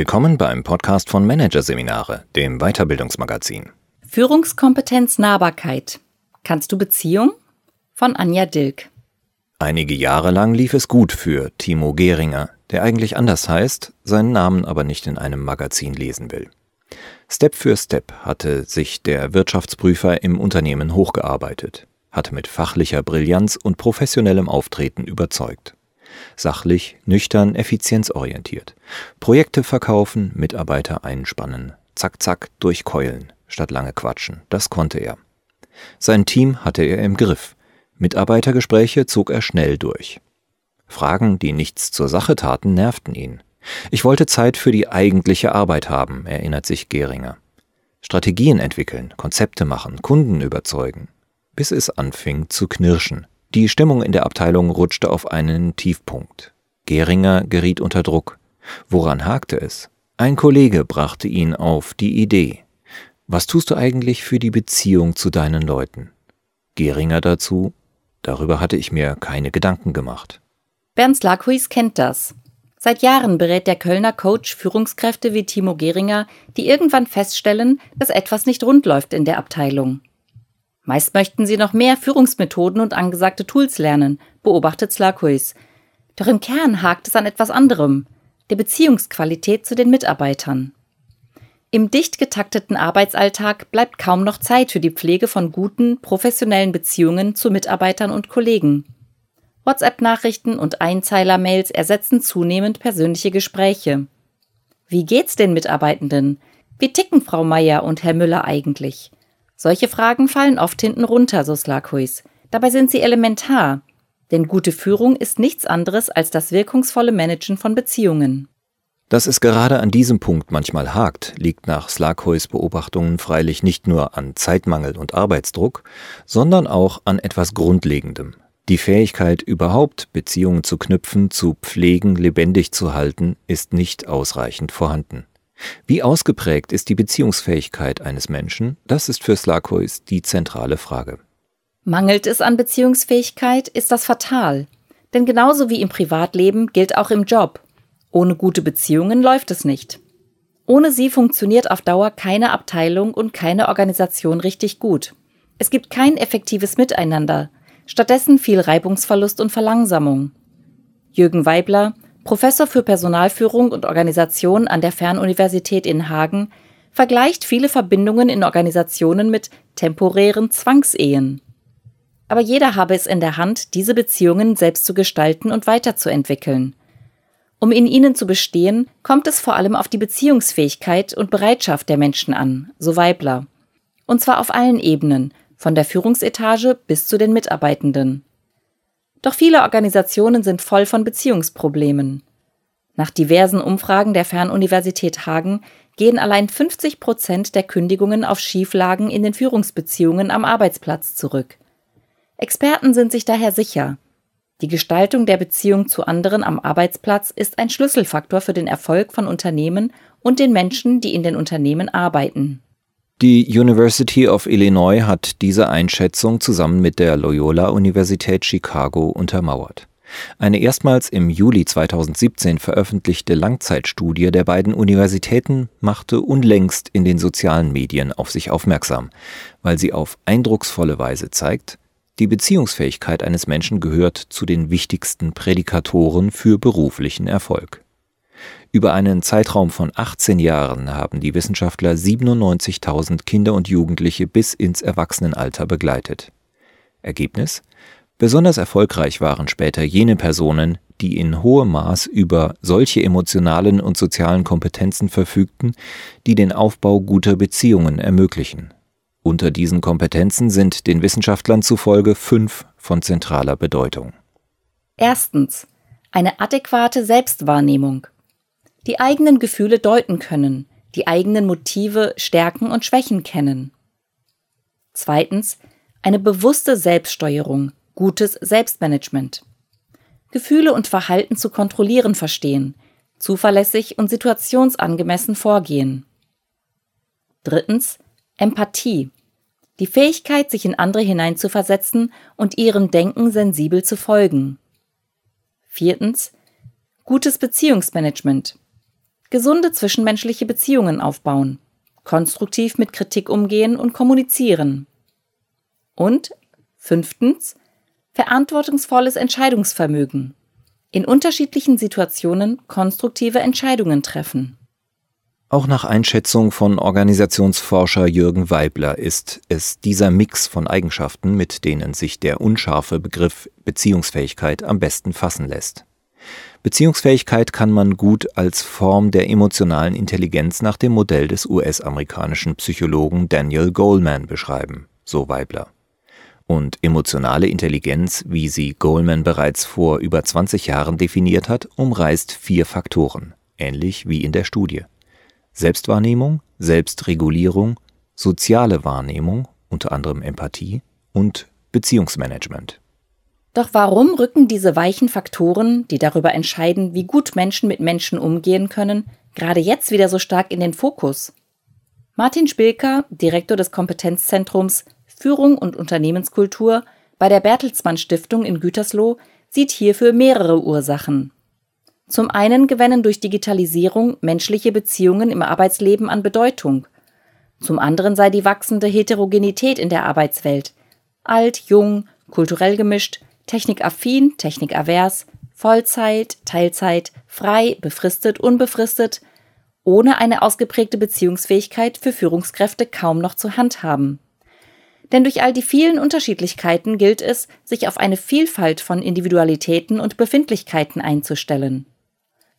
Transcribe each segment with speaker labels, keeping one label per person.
Speaker 1: Willkommen beim Podcast von Managerseminare, dem Weiterbildungsmagazin.
Speaker 2: Führungskompetenz Nahbarkeit. Kannst du Beziehung? Von Anja Dilk.
Speaker 1: Einige Jahre lang lief es gut für Timo Geringer, der eigentlich anders heißt, seinen Namen aber nicht in einem Magazin lesen will. Step für Step hatte sich der Wirtschaftsprüfer im Unternehmen hochgearbeitet, hatte mit fachlicher Brillanz und professionellem Auftreten überzeugt. Sachlich, nüchtern, effizienzorientiert. Projekte verkaufen, Mitarbeiter einspannen. Zack, zack, durchkeulen, statt lange quatschen. Das konnte er. Sein Team hatte er im Griff. Mitarbeitergespräche zog er schnell durch. Fragen, die nichts zur Sache taten, nervten ihn. Ich wollte Zeit für die eigentliche Arbeit haben, erinnert sich Geringer. Strategien entwickeln, Konzepte machen, Kunden überzeugen. Bis es anfing zu knirschen. Die Stimmung in der Abteilung rutschte auf einen Tiefpunkt. Geringer geriet unter Druck. Woran hakte es? Ein Kollege brachte ihn auf die Idee. Was tust du eigentlich für die Beziehung zu deinen Leuten? Geringer dazu, darüber hatte ich mir keine Gedanken gemacht.
Speaker 2: Bernd Lakuis kennt das. Seit Jahren berät der Kölner Coach Führungskräfte wie Timo Geringer, die irgendwann feststellen, dass etwas nicht rund läuft in der Abteilung. Meist möchten sie noch mehr Führungsmethoden und angesagte Tools lernen, beobachtet Slakuis. Doch im Kern hakt es an etwas anderem, der Beziehungsqualität zu den Mitarbeitern. Im dicht getakteten Arbeitsalltag bleibt kaum noch Zeit für die Pflege von guten, professionellen Beziehungen zu Mitarbeitern und Kollegen. WhatsApp-Nachrichten und Einzeiler-Mails ersetzen zunehmend persönliche Gespräche. Wie geht's den Mitarbeitenden? Wie ticken Frau Meier und Herr Müller eigentlich? Solche Fragen fallen oft hinten runter, so Slakuis. Dabei sind sie elementar. Denn gute Führung ist nichts anderes als das wirkungsvolle Managen von Beziehungen.
Speaker 1: Dass es gerade an diesem Punkt manchmal hakt, liegt nach Slakois Beobachtungen freilich nicht nur an Zeitmangel und Arbeitsdruck, sondern auch an etwas Grundlegendem. Die Fähigkeit, überhaupt Beziehungen zu knüpfen, zu pflegen, lebendig zu halten, ist nicht ausreichend vorhanden. Wie ausgeprägt ist die Beziehungsfähigkeit eines Menschen? Das ist für Slakois die zentrale Frage.
Speaker 2: Mangelt es an Beziehungsfähigkeit, ist das fatal. Denn genauso wie im Privatleben gilt auch im Job. Ohne gute Beziehungen läuft es nicht. Ohne sie funktioniert auf Dauer keine Abteilung und keine Organisation richtig gut. Es gibt kein effektives Miteinander, stattdessen viel Reibungsverlust und Verlangsamung. Jürgen Weibler, Professor für Personalführung und Organisation an der Fernuniversität in Hagen, vergleicht viele Verbindungen in Organisationen mit temporären Zwangsehen. Aber jeder habe es in der Hand, diese Beziehungen selbst zu gestalten und weiterzuentwickeln. Um in ihnen zu bestehen, kommt es vor allem auf die Beziehungsfähigkeit und Bereitschaft der Menschen an, so Weibler. Und zwar auf allen Ebenen, von der Führungsetage bis zu den Mitarbeitenden. Doch viele Organisationen sind voll von Beziehungsproblemen. Nach diversen Umfragen der Fernuniversität Hagen gehen allein 50 Prozent der Kündigungen auf Schieflagen in den Führungsbeziehungen am Arbeitsplatz zurück. Experten sind sich daher sicher, die Gestaltung der Beziehung zu anderen am Arbeitsplatz ist ein Schlüsselfaktor für den Erfolg von Unternehmen und den Menschen, die in den Unternehmen arbeiten.
Speaker 1: Die University of Illinois hat diese Einschätzung zusammen mit der Loyola-Universität Chicago untermauert. Eine erstmals im Juli 2017 veröffentlichte Langzeitstudie der beiden Universitäten machte unlängst in den sozialen Medien auf sich aufmerksam, weil sie auf eindrucksvolle Weise zeigt, die Beziehungsfähigkeit eines Menschen gehört zu den wichtigsten Prädikatoren für beruflichen Erfolg. Über einen Zeitraum von 18 Jahren haben die Wissenschaftler 97.000 Kinder und Jugendliche bis ins Erwachsenenalter begleitet. Ergebnis? Besonders erfolgreich waren später jene Personen, die in hohem Maß über solche emotionalen und sozialen Kompetenzen verfügten, die den Aufbau guter Beziehungen ermöglichen. Unter diesen Kompetenzen sind den Wissenschaftlern zufolge fünf von zentraler Bedeutung.
Speaker 2: Erstens. Eine adäquate Selbstwahrnehmung die eigenen Gefühle deuten können, die eigenen Motive, Stärken und Schwächen kennen. Zweitens, eine bewusste Selbststeuerung, gutes Selbstmanagement. Gefühle und Verhalten zu kontrollieren verstehen, zuverlässig und situationsangemessen vorgehen. Drittens, Empathie. Die Fähigkeit, sich in andere hineinzuversetzen und ihrem Denken sensibel zu folgen. Viertens, gutes Beziehungsmanagement gesunde zwischenmenschliche Beziehungen aufbauen, konstruktiv mit Kritik umgehen und kommunizieren. Und fünftens, verantwortungsvolles Entscheidungsvermögen. In unterschiedlichen Situationen konstruktive Entscheidungen treffen.
Speaker 1: Auch nach Einschätzung von Organisationsforscher Jürgen Weibler ist es dieser Mix von Eigenschaften, mit denen sich der unscharfe Begriff Beziehungsfähigkeit am besten fassen lässt. Beziehungsfähigkeit kann man gut als Form der emotionalen Intelligenz nach dem Modell des US-amerikanischen Psychologen Daniel Goleman beschreiben, so Weibler. Und emotionale Intelligenz, wie sie Goleman bereits vor über 20 Jahren definiert hat, umreißt vier Faktoren, ähnlich wie in der Studie. Selbstwahrnehmung, Selbstregulierung, soziale Wahrnehmung, unter anderem Empathie und Beziehungsmanagement.
Speaker 2: Doch warum rücken diese weichen Faktoren, die darüber entscheiden, wie gut Menschen mit Menschen umgehen können, gerade jetzt wieder so stark in den Fokus? Martin Spilker, Direktor des Kompetenzzentrums Führung und Unternehmenskultur bei der Bertelsmann Stiftung in Gütersloh, sieht hierfür mehrere Ursachen. Zum einen gewinnen durch Digitalisierung menschliche Beziehungen im Arbeitsleben an Bedeutung. Zum anderen sei die wachsende Heterogenität in der Arbeitswelt alt, jung, kulturell gemischt, technikaffin, technikavers, Vollzeit, Teilzeit, frei, befristet, unbefristet, ohne eine ausgeprägte Beziehungsfähigkeit für Führungskräfte kaum noch zu handhaben. Denn durch all die vielen Unterschiedlichkeiten gilt es, sich auf eine Vielfalt von Individualitäten und Befindlichkeiten einzustellen.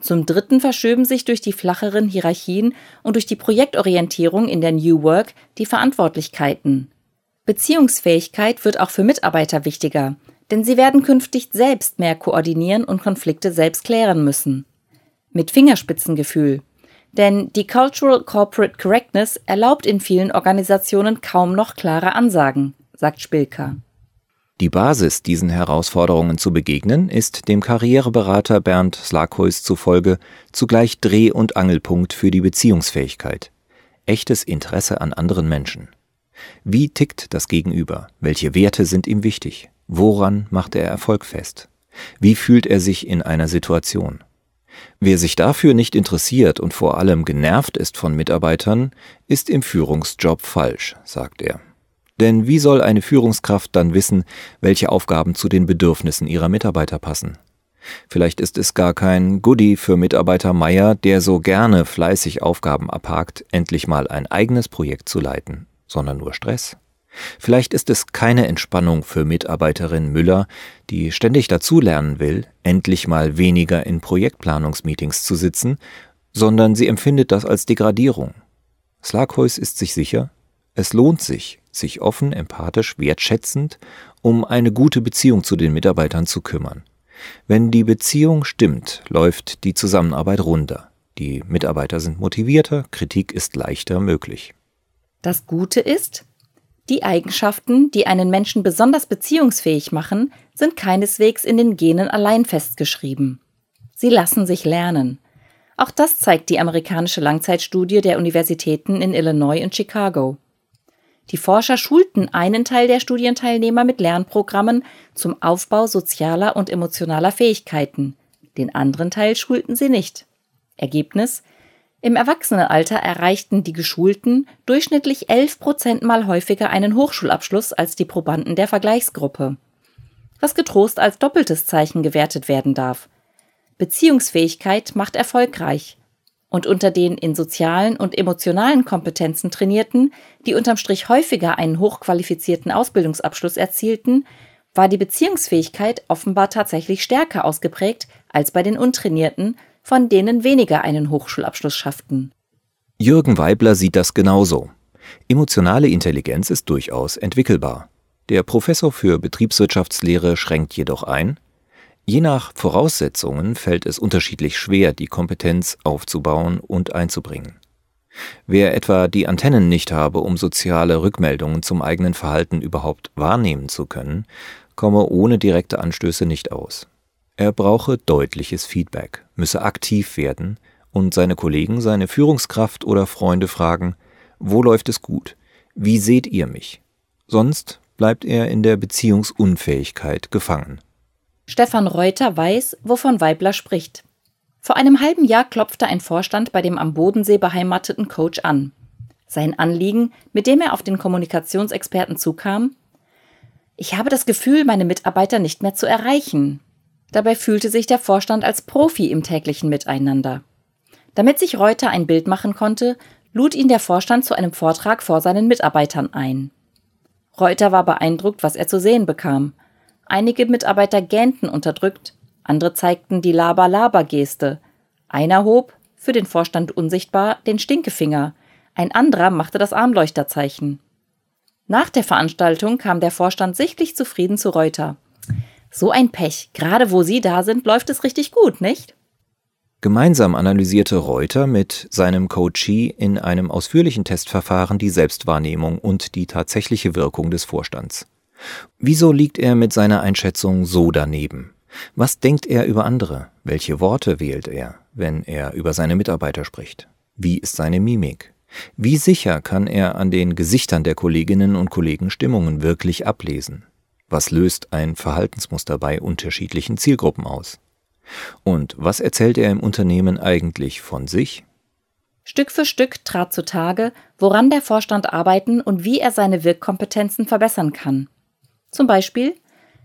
Speaker 2: Zum Dritten verschöben sich durch die flacheren Hierarchien und durch die Projektorientierung in der New Work die Verantwortlichkeiten. Beziehungsfähigkeit wird auch für Mitarbeiter wichtiger, denn sie werden künftig selbst mehr koordinieren und Konflikte selbst klären müssen. Mit Fingerspitzengefühl. Denn die Cultural Corporate Correctness erlaubt in vielen Organisationen kaum noch klare Ansagen, sagt Spilker.
Speaker 1: Die Basis, diesen Herausforderungen zu begegnen, ist dem Karriereberater Bernd Slakhuis zufolge zugleich Dreh- und Angelpunkt für die Beziehungsfähigkeit. Echtes Interesse an anderen Menschen. Wie tickt das Gegenüber? Welche Werte sind ihm wichtig? Woran macht er Erfolg fest? Wie fühlt er sich in einer Situation? Wer sich dafür nicht interessiert und vor allem genervt ist von Mitarbeitern, ist im Führungsjob falsch, sagt er. Denn wie soll eine Führungskraft dann wissen, welche Aufgaben zu den Bedürfnissen ihrer Mitarbeiter passen? Vielleicht ist es gar kein Goodie für Mitarbeiter Meier, der so gerne fleißig Aufgaben abhakt, endlich mal ein eigenes Projekt zu leiten, sondern nur Stress. Vielleicht ist es keine Entspannung für Mitarbeiterin Müller, die ständig dazulernen will, endlich mal weniger in Projektplanungsmeetings zu sitzen, sondern sie empfindet das als Degradierung. Slaghuis ist sich sicher, es lohnt sich, sich offen, empathisch, wertschätzend um eine gute Beziehung zu den Mitarbeitern zu kümmern. Wenn die Beziehung stimmt, läuft die Zusammenarbeit runder. Die Mitarbeiter sind motivierter, Kritik ist leichter möglich.
Speaker 2: Das Gute ist, die Eigenschaften, die einen Menschen besonders beziehungsfähig machen, sind keineswegs in den Genen allein festgeschrieben. Sie lassen sich lernen. Auch das zeigt die amerikanische Langzeitstudie der Universitäten in Illinois und Chicago. Die Forscher schulten einen Teil der Studienteilnehmer mit Lernprogrammen zum Aufbau sozialer und emotionaler Fähigkeiten. Den anderen Teil schulten sie nicht. Ergebnis? Im Erwachsenenalter erreichten die Geschulten durchschnittlich 11 Prozent mal häufiger einen Hochschulabschluss als die Probanden der Vergleichsgruppe. Was getrost als doppeltes Zeichen gewertet werden darf. Beziehungsfähigkeit macht erfolgreich und unter den in sozialen und emotionalen Kompetenzen trainierten, die unterm Strich häufiger einen hochqualifizierten Ausbildungsabschluss erzielten, war die Beziehungsfähigkeit offenbar tatsächlich stärker ausgeprägt als bei den Untrainierten, von denen weniger einen Hochschulabschluss schafften.
Speaker 1: Jürgen Weibler sieht das genauso. Emotionale Intelligenz ist durchaus entwickelbar. Der Professor für Betriebswirtschaftslehre schränkt jedoch ein, Je nach Voraussetzungen fällt es unterschiedlich schwer, die Kompetenz aufzubauen und einzubringen. Wer etwa die Antennen nicht habe, um soziale Rückmeldungen zum eigenen Verhalten überhaupt wahrnehmen zu können, komme ohne direkte Anstöße nicht aus. Er brauche deutliches Feedback, müsse aktiv werden und seine Kollegen, seine Führungskraft oder Freunde fragen, wo läuft es gut? Wie seht ihr mich? Sonst bleibt er in der Beziehungsunfähigkeit gefangen.
Speaker 2: Stefan Reuter weiß, wovon Weibler spricht. Vor einem halben Jahr klopfte ein Vorstand bei dem am Bodensee beheimateten Coach an. Sein Anliegen, mit dem er auf den Kommunikationsexperten zukam? Ich habe das Gefühl, meine Mitarbeiter nicht mehr zu erreichen. Dabei fühlte sich der Vorstand als Profi im täglichen Miteinander. Damit sich Reuter ein Bild machen konnte, lud ihn der Vorstand zu einem Vortrag vor seinen Mitarbeitern ein. Reuter war beeindruckt, was er zu sehen bekam. Einige Mitarbeiter gähnten unterdrückt, andere zeigten die Laber-Laber-Geste. Einer hob, für den Vorstand unsichtbar, den Stinkefinger, ein anderer machte das Armleuchterzeichen. Nach der Veranstaltung kam der Vorstand sichtlich zufrieden zu Reuter. So ein Pech, gerade wo Sie da sind, läuft es richtig gut, nicht?
Speaker 1: Gemeinsam analysierte Reuter mit seinem Coachee in einem ausführlichen Testverfahren die Selbstwahrnehmung und die tatsächliche Wirkung des Vorstands. Wieso liegt er mit seiner Einschätzung so daneben? Was denkt er über andere? Welche Worte wählt er, wenn er über seine Mitarbeiter spricht? Wie ist seine Mimik? Wie sicher kann er an den Gesichtern der Kolleginnen und Kollegen Stimmungen wirklich ablesen? Was löst ein Verhaltensmuster bei unterschiedlichen Zielgruppen aus? Und was erzählt er im Unternehmen eigentlich von sich?
Speaker 2: Stück für Stück trat zutage, woran der Vorstand arbeiten und wie er seine Wirkkompetenzen verbessern kann. Zum Beispiel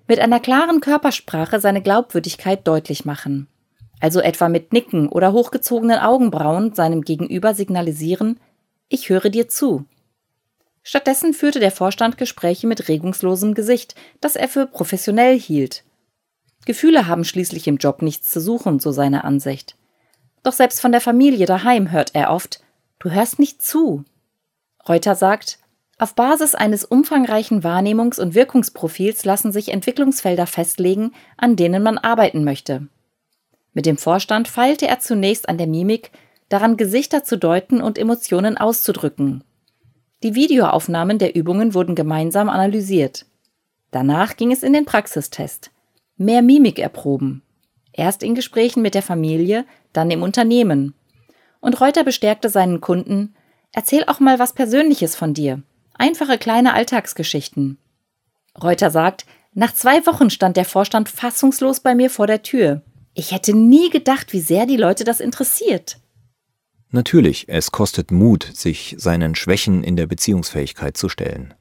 Speaker 2: mit einer klaren Körpersprache seine Glaubwürdigkeit deutlich machen. Also etwa mit Nicken oder hochgezogenen Augenbrauen seinem Gegenüber signalisieren, ich höre dir zu. Stattdessen führte der Vorstand Gespräche mit regungslosem Gesicht, das er für professionell hielt Gefühle haben schließlich im Job nichts zu suchen, so seine Ansicht. Doch selbst von der Familie daheim hört er oft, du hörst nicht zu. Reuter sagt, auf Basis eines umfangreichen Wahrnehmungs- und Wirkungsprofils lassen sich Entwicklungsfelder festlegen, an denen man arbeiten möchte. Mit dem Vorstand feilte er zunächst an der Mimik, daran Gesichter zu deuten und Emotionen auszudrücken. Die Videoaufnahmen der Übungen wurden gemeinsam analysiert. Danach ging es in den Praxistest mehr Mimik erproben. Erst in Gesprächen mit der Familie, dann im Unternehmen. Und Reuter bestärkte seinen Kunden, erzähl auch mal was Persönliches von dir. Einfache kleine Alltagsgeschichten. Reuter sagt, nach zwei Wochen stand der Vorstand fassungslos bei mir vor der Tür. Ich hätte nie gedacht, wie sehr die Leute das interessiert.
Speaker 1: Natürlich, es kostet Mut, sich seinen Schwächen in der Beziehungsfähigkeit zu stellen.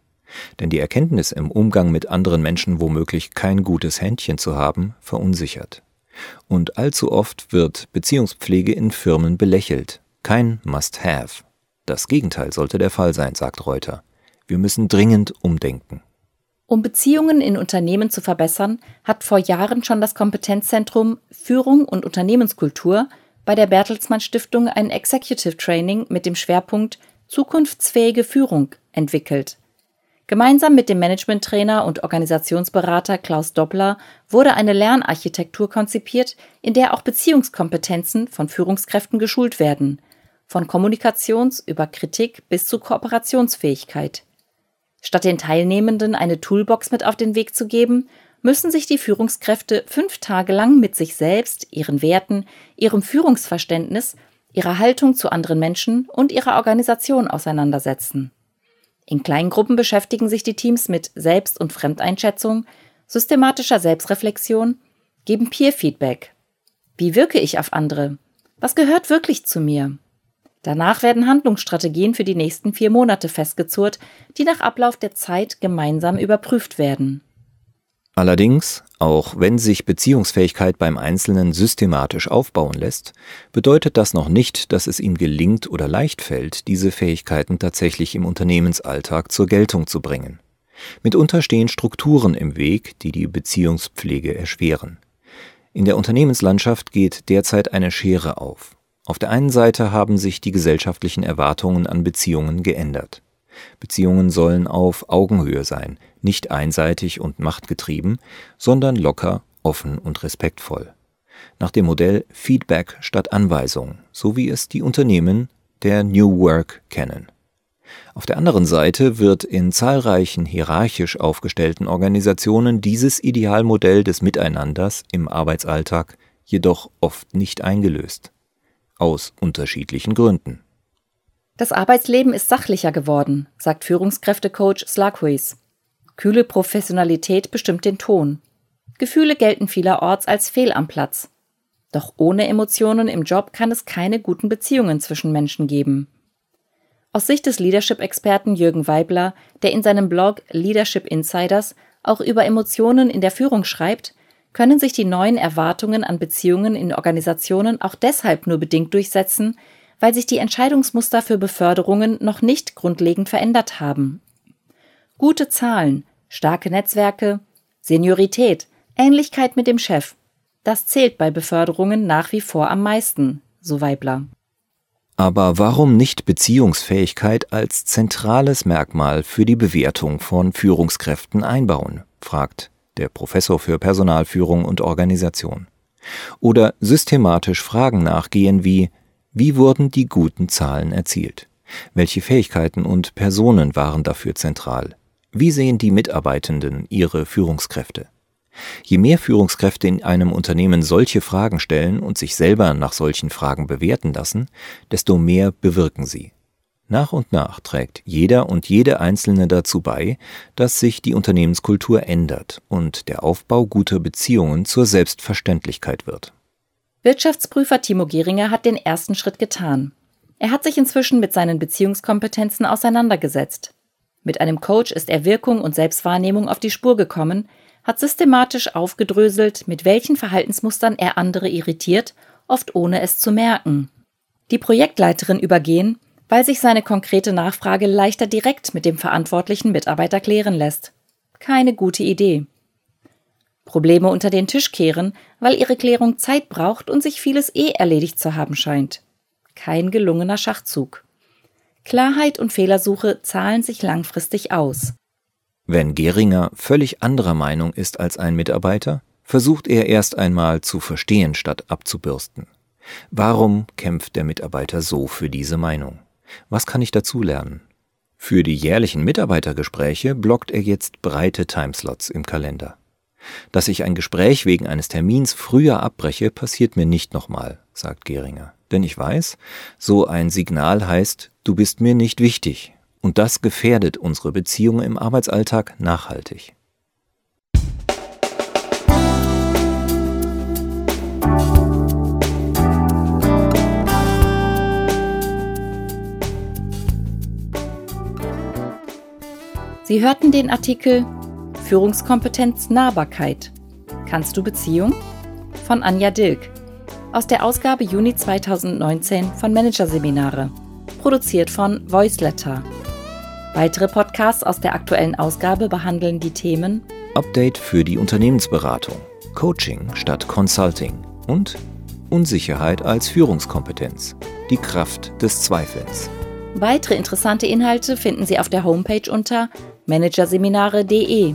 Speaker 1: Denn die Erkenntnis, im Umgang mit anderen Menschen womöglich kein gutes Händchen zu haben, verunsichert. Und allzu oft wird Beziehungspflege in Firmen belächelt. Kein Must-Have. Das Gegenteil sollte der Fall sein, sagt Reuter. Wir müssen dringend umdenken.
Speaker 2: Um Beziehungen in Unternehmen zu verbessern, hat vor Jahren schon das Kompetenzzentrum Führung und Unternehmenskultur bei der Bertelsmann Stiftung ein Executive Training mit dem Schwerpunkt Zukunftsfähige Führung entwickelt. Gemeinsam mit dem Managementtrainer und Organisationsberater Klaus Doppler wurde eine Lernarchitektur konzipiert, in der auch Beziehungskompetenzen von Führungskräften geschult werden, von Kommunikations- über Kritik bis zu Kooperationsfähigkeit. Statt den Teilnehmenden eine Toolbox mit auf den Weg zu geben, müssen sich die Führungskräfte fünf Tage lang mit sich selbst, ihren Werten, ihrem Führungsverständnis, ihrer Haltung zu anderen Menschen und ihrer Organisation auseinandersetzen. In Kleingruppen beschäftigen sich die Teams mit Selbst- und Fremdeinschätzung, systematischer Selbstreflexion, geben Peer-Feedback. Wie wirke ich auf andere? Was gehört wirklich zu mir? Danach werden Handlungsstrategien für die nächsten vier Monate festgezurrt, die nach Ablauf der Zeit gemeinsam überprüft werden.
Speaker 1: Allerdings, auch wenn sich Beziehungsfähigkeit beim Einzelnen systematisch aufbauen lässt, bedeutet das noch nicht, dass es ihm gelingt oder leicht fällt, diese Fähigkeiten tatsächlich im Unternehmensalltag zur Geltung zu bringen. Mitunter stehen Strukturen im Weg, die die Beziehungspflege erschweren. In der Unternehmenslandschaft geht derzeit eine Schere auf. Auf der einen Seite haben sich die gesellschaftlichen Erwartungen an Beziehungen geändert. Beziehungen sollen auf Augenhöhe sein, nicht einseitig und machtgetrieben, sondern locker, offen und respektvoll. Nach dem Modell Feedback statt Anweisung, so wie es die Unternehmen der New Work kennen. Auf der anderen Seite wird in zahlreichen hierarchisch aufgestellten Organisationen dieses Idealmodell des Miteinanders im Arbeitsalltag jedoch oft nicht eingelöst. Aus unterschiedlichen Gründen.
Speaker 2: Das Arbeitsleben ist sachlicher geworden, sagt Führungskräftecoach Slaghuis. Kühle Professionalität bestimmt den Ton. Gefühle gelten vielerorts als fehl am Platz. Doch ohne Emotionen im Job kann es keine guten Beziehungen zwischen Menschen geben. Aus Sicht des Leadership-Experten Jürgen Weibler, der in seinem Blog Leadership Insiders auch über Emotionen in der Führung schreibt, können sich die neuen Erwartungen an Beziehungen in Organisationen auch deshalb nur bedingt durchsetzen, weil sich die Entscheidungsmuster für Beförderungen noch nicht grundlegend verändert haben. Gute Zahlen, starke Netzwerke, Seniorität, Ähnlichkeit mit dem Chef, das zählt bei Beförderungen nach wie vor am meisten, so Weibler.
Speaker 1: Aber warum nicht Beziehungsfähigkeit als zentrales Merkmal für die Bewertung von Führungskräften einbauen? fragt der Professor für Personalführung und Organisation. Oder systematisch Fragen nachgehen wie wie wurden die guten Zahlen erzielt? Welche Fähigkeiten und Personen waren dafür zentral? Wie sehen die Mitarbeitenden ihre Führungskräfte? Je mehr Führungskräfte in einem Unternehmen solche Fragen stellen und sich selber nach solchen Fragen bewerten lassen, desto mehr bewirken sie. Nach und nach trägt jeder und jede Einzelne dazu bei, dass sich die Unternehmenskultur ändert und der Aufbau guter Beziehungen zur Selbstverständlichkeit wird.
Speaker 2: Wirtschaftsprüfer Timo Geringer hat den ersten Schritt getan. Er hat sich inzwischen mit seinen Beziehungskompetenzen auseinandergesetzt. Mit einem Coach ist er Wirkung und Selbstwahrnehmung auf die Spur gekommen, hat systematisch aufgedröselt, mit welchen Verhaltensmustern er andere irritiert, oft ohne es zu merken. Die Projektleiterin übergehen, weil sich seine konkrete Nachfrage leichter direkt mit dem verantwortlichen Mitarbeiter klären lässt. Keine gute Idee. Probleme unter den Tisch kehren, weil ihre Klärung Zeit braucht und sich vieles eh erledigt zu haben scheint. Kein gelungener Schachzug. Klarheit und Fehlersuche zahlen sich langfristig aus.
Speaker 1: Wenn Geringer völlig anderer Meinung ist als ein Mitarbeiter, versucht er erst einmal zu verstehen statt abzubürsten. Warum kämpft der Mitarbeiter so für diese Meinung? Was kann ich dazu lernen? Für die jährlichen Mitarbeitergespräche blockt er jetzt breite Timeslots im Kalender. Dass ich ein Gespräch wegen eines Termins früher abbreche, passiert mir nicht nochmal, sagt Geringer. Denn ich weiß, so ein Signal heißt, du bist mir nicht wichtig, und das gefährdet unsere Beziehungen im Arbeitsalltag nachhaltig.
Speaker 2: Sie hörten den Artikel Führungskompetenz Nahbarkeit. Kannst du Beziehung? von Anja Dilk aus der Ausgabe Juni 2019 von Managerseminare, produziert von Voiceletter. Weitere Podcasts aus der aktuellen Ausgabe behandeln die Themen
Speaker 1: Update für die Unternehmensberatung, Coaching statt Consulting und Unsicherheit als Führungskompetenz, die Kraft des Zweifelns.
Speaker 2: Weitere interessante Inhalte finden Sie auf der Homepage unter managerseminare.de